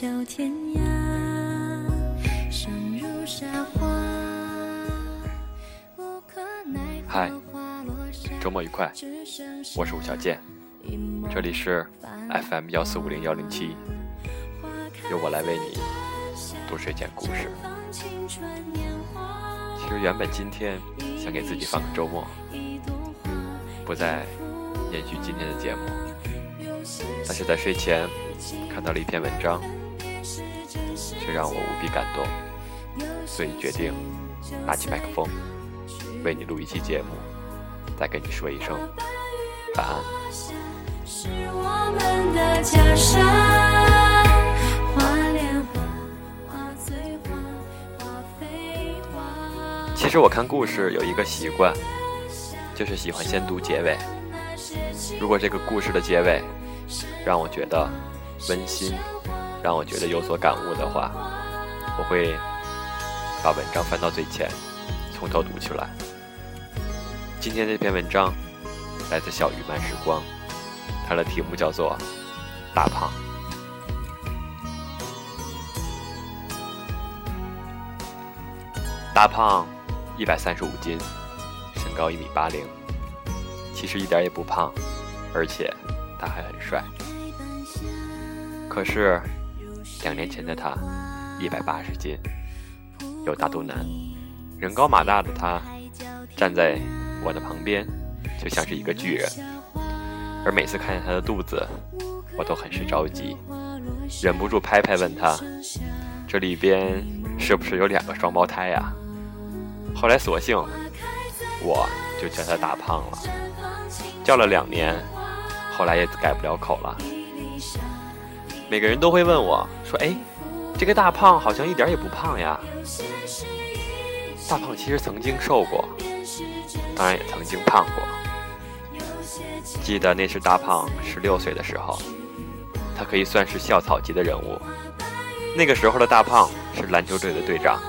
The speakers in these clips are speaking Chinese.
角天涯，生如沙花。无可奈嗨何花落下，周末愉快，我是吴小健，这里是 FM 幺四五零幺零七，由我来为你读睡前故事。其实原本今天想给自己放个周末，不再延续今天的节目，但是在睡前看到了一篇文章，却让我无比感动，所以决定拿起麦克风，为你录一期节目，再跟你说一声晚安。是我们的家乡，其实我看故事有一个习惯，就是喜欢先读结尾。如果这个故事的结尾让我觉得温馨，让我觉得有所感悟的话，我会把文章翻到最前，从头读起来。今天这篇文章来自小鱼慢时光，它的题目叫做《大胖》。大胖一百三十五斤，身高一米八零，其实一点也不胖，而且他还很帅。可是两年前的他一百八十斤，有大肚腩，人高马大的他站在我的旁边，就像是一个巨人。而每次看见他的肚子，我都很是着急，忍不住拍拍问他：“这里边是不是有两个双胞胎呀？”后来索性我就叫他大胖了，叫了两年，后来也改不了口了。每个人都会问我说：“哎，这个大胖好像一点也不胖呀。”大胖其实曾经瘦过，当然也曾经胖过。记得那是大胖十六岁的时候，他可以算是校草级的人物。那个时候的大胖是篮球队的队长，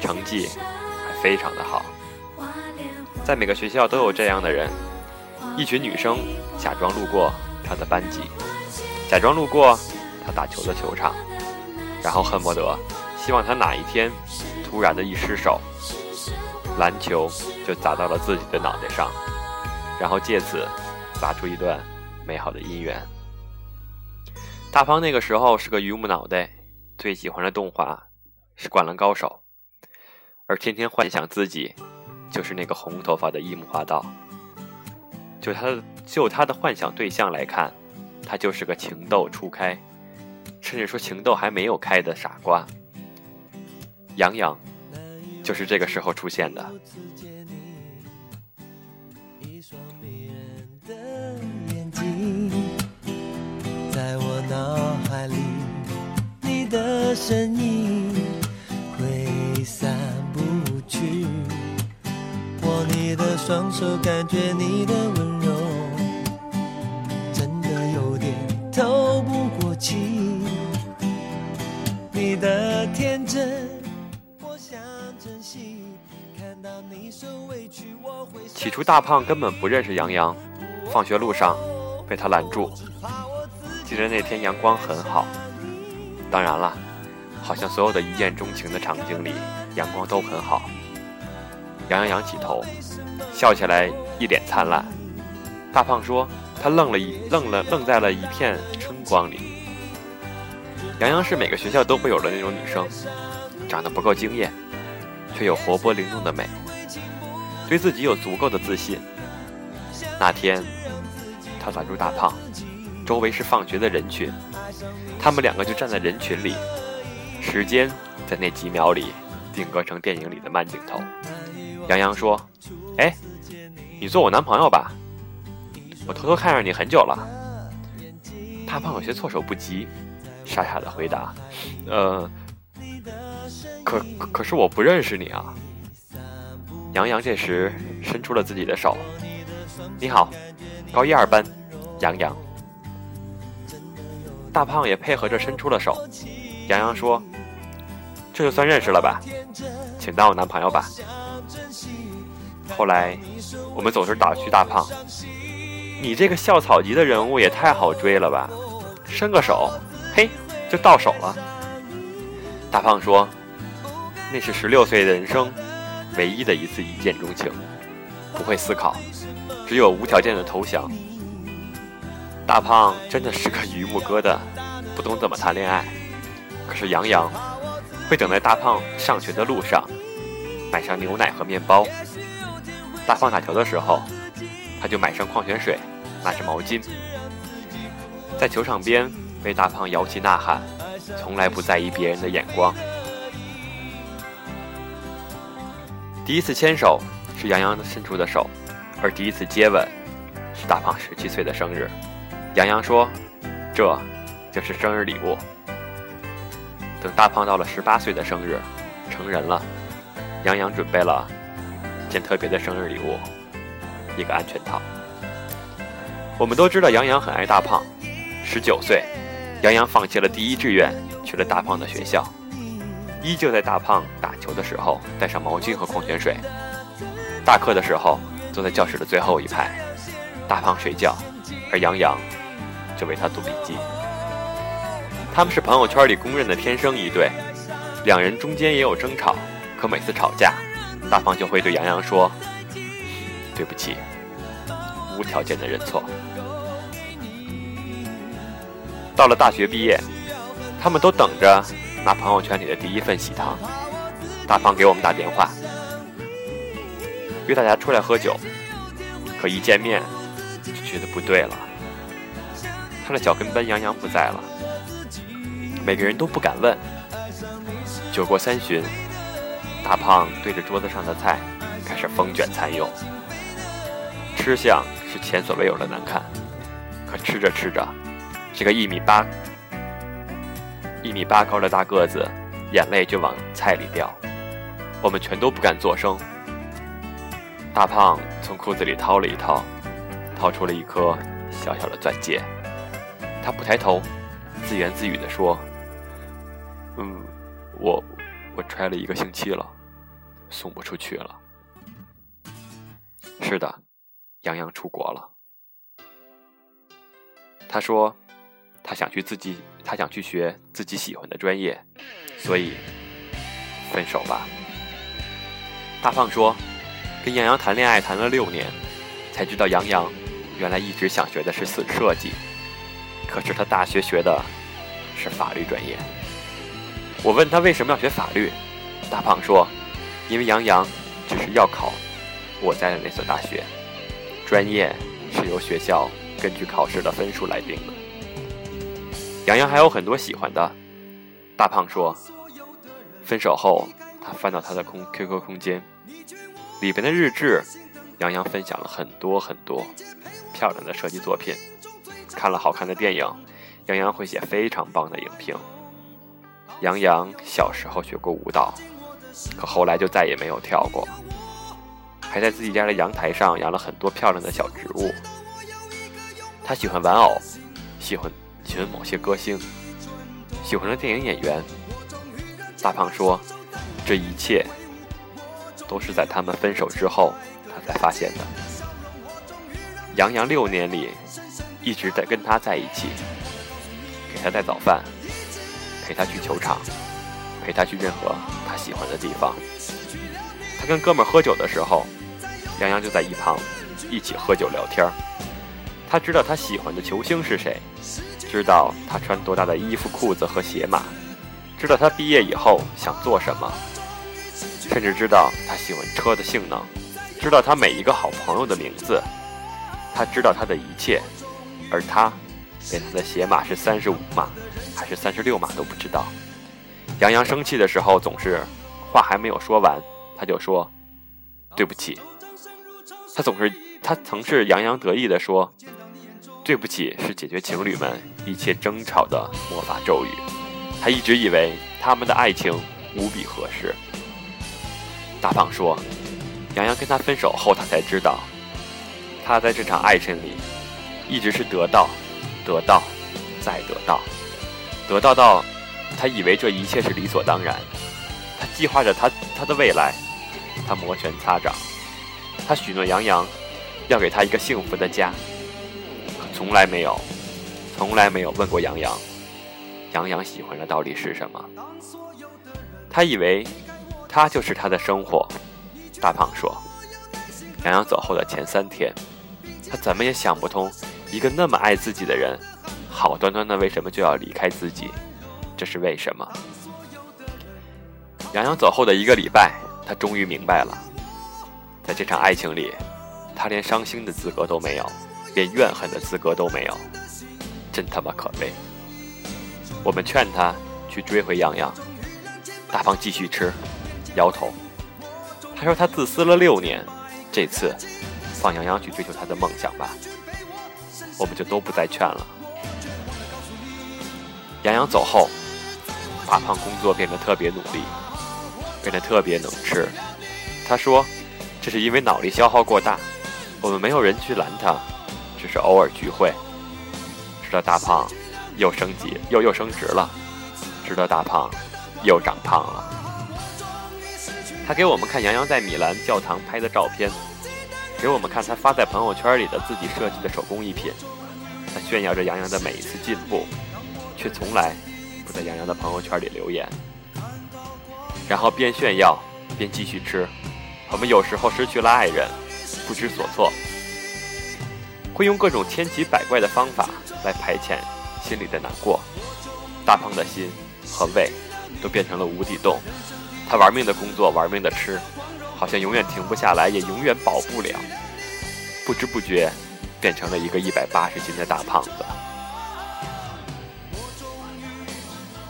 成绩还非常的好。在每个学校都有这样的人，一群女生假装路过他的班级，假装路过他打球的球场，然后恨不得希望他哪一天突然的一失手，篮球就砸到了自己的脑袋上，然后借此砸出一段美好的姻缘。大胖那个时候是个榆木脑袋，最喜欢的动画是《灌篮高手》，而天天幻想自己就是那个红头发的樱木花道。就他的就他的幻想对象来看，他就是个情窦初开，甚至说情窦还没有开的傻瓜。杨洋就是这个时候出现的。一双迷人的眼睛，在我脑海里，你的身影挥散不去。握你的双手，感觉大胖根本不认识杨洋，放学路上被他拦住。记得那天阳光很好，当然了，好像所有的一见钟情的场景里，阳光都很好。杨洋仰起头，笑起来一脸灿烂。大胖说：“他愣了一愣了，愣在了一片春光里。”杨洋是每个学校都会有的那种女生，长得不够惊艳，却有活泼灵动的美，对自己有足够的自信。那天，他拦住大胖，周围是放学的人群，他们两个就站在人群里，时间在那几秒里定格成电影里的慢镜头。杨洋说：“哎，你做我男朋友吧，我偷偷看上你很久了。”大胖有些措手不及，傻傻的回答：“呃，可可是我不认识你啊。”杨洋这时伸出了自己的手：“你好，高一二班，杨洋。”大胖也配合着伸出了手。杨洋说：“这就算认识了吧，请当我男朋友吧。”后来，我们总是打趣大胖：“你这个校草级的人物也太好追了吧？伸个手，嘿，就到手了。”大胖说：“那是十六岁的人生唯一的一次一见钟情，不会思考，只有无条件的投降。”大胖真的是个榆木疙瘩，不懂怎么谈恋爱。可是杨洋会等在大胖上学的路上，买上牛奶和面包。大胖打球的时候，他就买上矿泉水，拿着毛巾，在球场边为大胖摇旗呐喊。从来不在意别人的眼光。第一次牵手是杨洋伸出的手，而第一次接吻是大胖十七岁的生日。杨洋说：“这，就是生日礼物。”等大胖到了十八岁的生日，成人了，杨洋准备了件特别的生日礼物——一个安全套。我们都知道杨洋很爱大胖，十九岁。杨洋放弃了第一志愿，去了大胖的学校，依旧在大胖打球的时候带上毛巾和矿泉水。大课的时候坐在教室的最后一排，大胖睡觉，而杨洋就为他做笔记。他们是朋友圈里公认的天生一对，两人中间也有争吵，可每次吵架，大胖就会对杨洋说：“对不起，无条件的认错。”到了大学毕业，他们都等着拿朋友圈里的第一份喜糖。大胖给我们打电话，约大家出来喝酒，可一见面就觉得不对了。他的脚跟班杨洋不在了，每个人都不敢问。酒过三巡，大胖对着桌子上的菜开始风卷残云，吃相是前所未有的难看。可吃着吃着，这个一米八、一米八高的大个子，眼泪就往菜里掉，我们全都不敢作声。大胖从裤子里掏了一掏，掏出了一颗小小的钻戒。他不抬头，自言自语地说：“嗯，我我揣了一个星期了，送不出去了。”是的，杨洋出国了。他说。他想去自己，他想去学自己喜欢的专业，所以分手吧。大胖说：“跟杨洋谈恋爱谈了六年，才知道杨洋原来一直想学的是设设计，可是他大学学的是法律专业。”我问他为什么要学法律，大胖说：“因为杨洋只是要考我在的那所大学，专业是由学校根据考试的分数来定的。”杨洋还有很多喜欢的。大胖说，分手后，他翻到他的空 QQ 空间，里边的日志，杨洋分享了很多很多漂亮的设计作品。看了好看的电影，杨洋会写非常棒的影评。杨洋小时候学过舞蹈，可后来就再也没有跳过。还在自己家的阳台上养了很多漂亮的小植物。他喜欢玩偶，喜欢。喜欢某些歌星，喜欢的电影演员。大胖说：“这一切都是在他们分手之后，他才发现的。”杨洋六年里一直在跟他在一起，给他带早饭，陪他去球场，陪他去任何他喜欢的地方。他跟哥们喝酒的时候，杨洋就在一旁一起喝酒聊天他知道他喜欢的球星是谁。知道他穿多大的衣服、裤子和鞋码，知道他毕业以后想做什么，甚至知道他喜欢车的性能，知道他每一个好朋友的名字，他知道他的一切，而他连他的鞋码是三十五码还是三十六码都不知道。杨洋生气的时候总是话还没有说完，他就说对不起。他总是他曾是洋洋得意地说。对不起，是解决情侣们一切争吵的魔法咒语。他一直以为他们的爱情无比合适。大胖说：“杨洋跟他分手后，他才知道，他在这场爱情里一直是得到，得到，再得到，得到到他以为这一切是理所当然。他计划着他他的未来，他摩拳擦掌，他许诺杨洋要给他一个幸福的家。”从来没有，从来没有问过杨洋，杨洋喜欢的到底是什么？他以为他就是他的生活。大胖说，杨洋走后的前三天，他怎么也想不通，一个那么爱自己的人，好端端的为什么就要离开自己？这是为什么？杨洋走后的一个礼拜，他终于明白了，在这场爱情里，他连伤心的资格都没有，连怨恨的资格都没有，真他妈可悲！我们劝他去追回杨洋，大胖继续吃，摇头。他说他自私了六年，这次放杨洋去追求他的梦想吧。我们就都不再劝了。杨洋走后。大胖工作变得特别努力，变得特别能吃。他说：“这是因为脑力消耗过大，我们没有人去拦他，只是偶尔聚会。”直到大胖又升级又又升职了，直到大胖又长胖了。他给我们看杨洋在米兰教堂拍的照片，给我们看他发在朋友圈里的自己设计的手工艺品。他炫耀着杨洋的每一次进步，却从来不。在杨洋的朋友圈里留言，然后边炫耀边继续吃。我们有时候失去了爱人，不知所措，会用各种千奇百怪的方法来排遣心里的难过。大胖的心和胃都变成了无底洞，他玩命的工作，玩命的吃，好像永远停不下来，也永远饱不了。不知不觉，变成了一个一百八十斤的大胖子。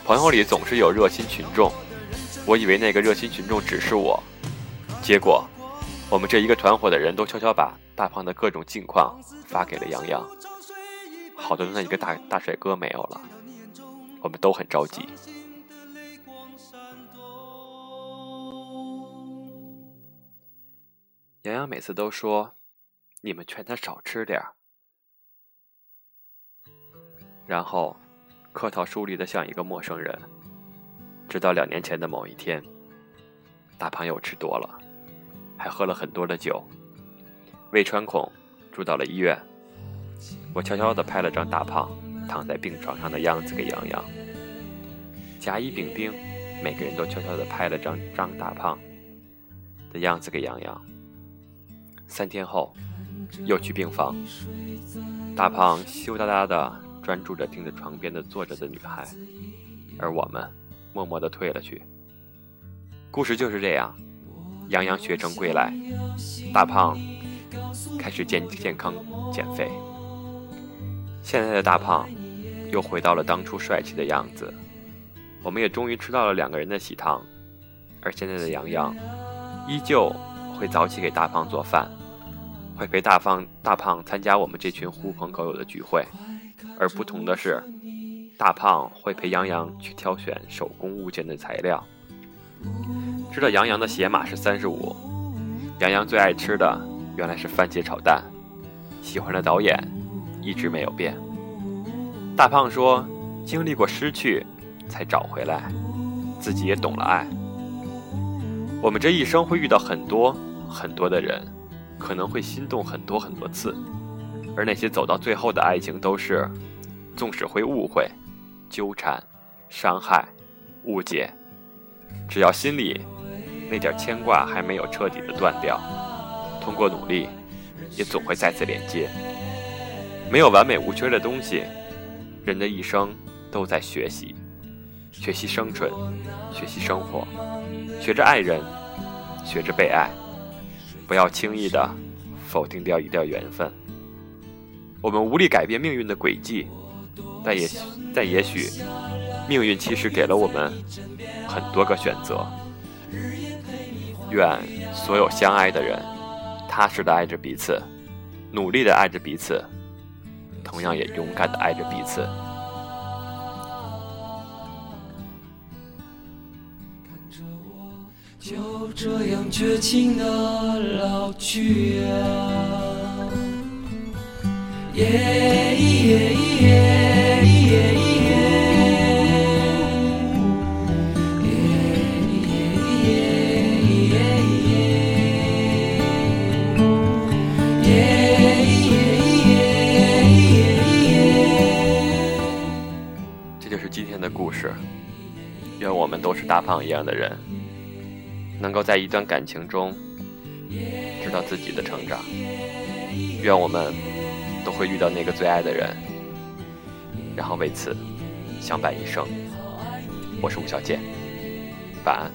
朋友里总是有热心群众，我以为那个热心群众只是我，结果我们这一个团伙的人都悄悄把大胖的各种近况发给了杨洋。好端端的一个大大帅哥没有了，我们都很着急。杨洋每次都说：“你们劝他少吃点儿。”然后。客套疏离的像一个陌生人，直到两年前的某一天，大胖又吃多了，还喝了很多的酒，胃穿孔，住到了医院。我悄悄地拍了张大胖躺在病床上的样子给杨洋，甲乙丙丁每个人都悄悄地拍了张张大胖的样子给杨洋。三天后，又去病房，大胖羞答答的。专注着盯着床边的坐着的女孩，而我们默默地退了去。故事就是这样，杨洋学成归来，大胖开始健健康减肥。现在的大胖又回到了当初帅气的样子，我们也终于吃到了两个人的喜糖。而现在的杨洋依旧会早起给大胖做饭，会陪大胖大胖参加我们这群狐朋狗友的聚会。而不同的是，大胖会陪杨洋去挑选手工物件的材料。知道杨洋的鞋码是三十五，杨洋最爱吃的原来是番茄炒蛋，喜欢的导演一直没有变。大胖说，经历过失去，才找回来，自己也懂了爱。我们这一生会遇到很多很多的人，可能会心动很多很多次。而那些走到最后的爱情，都是，纵使会误会、纠缠、伤害、误解，只要心里那点牵挂还没有彻底的断掉，通过努力，也总会再次连接。没有完美无缺的东西，人的一生都在学习，学习生存，学习生活，学着爱人，学着被爱，不要轻易的否定掉一段缘分。我们无力改变命运的轨迹，但也但也许，命运其实给了我们很多个选择。愿所有相爱的人，踏实的爱着彼此，努力的爱着彼此，同样也勇敢的爱着彼此。看着我就这样绝情的老去啊。耶耶耶耶耶。是大胖一样的人，能够在一段感情中知道自己的成长。愿我们都会遇到那个最爱的人，然后为此相伴一生。我是吴小健，晚安。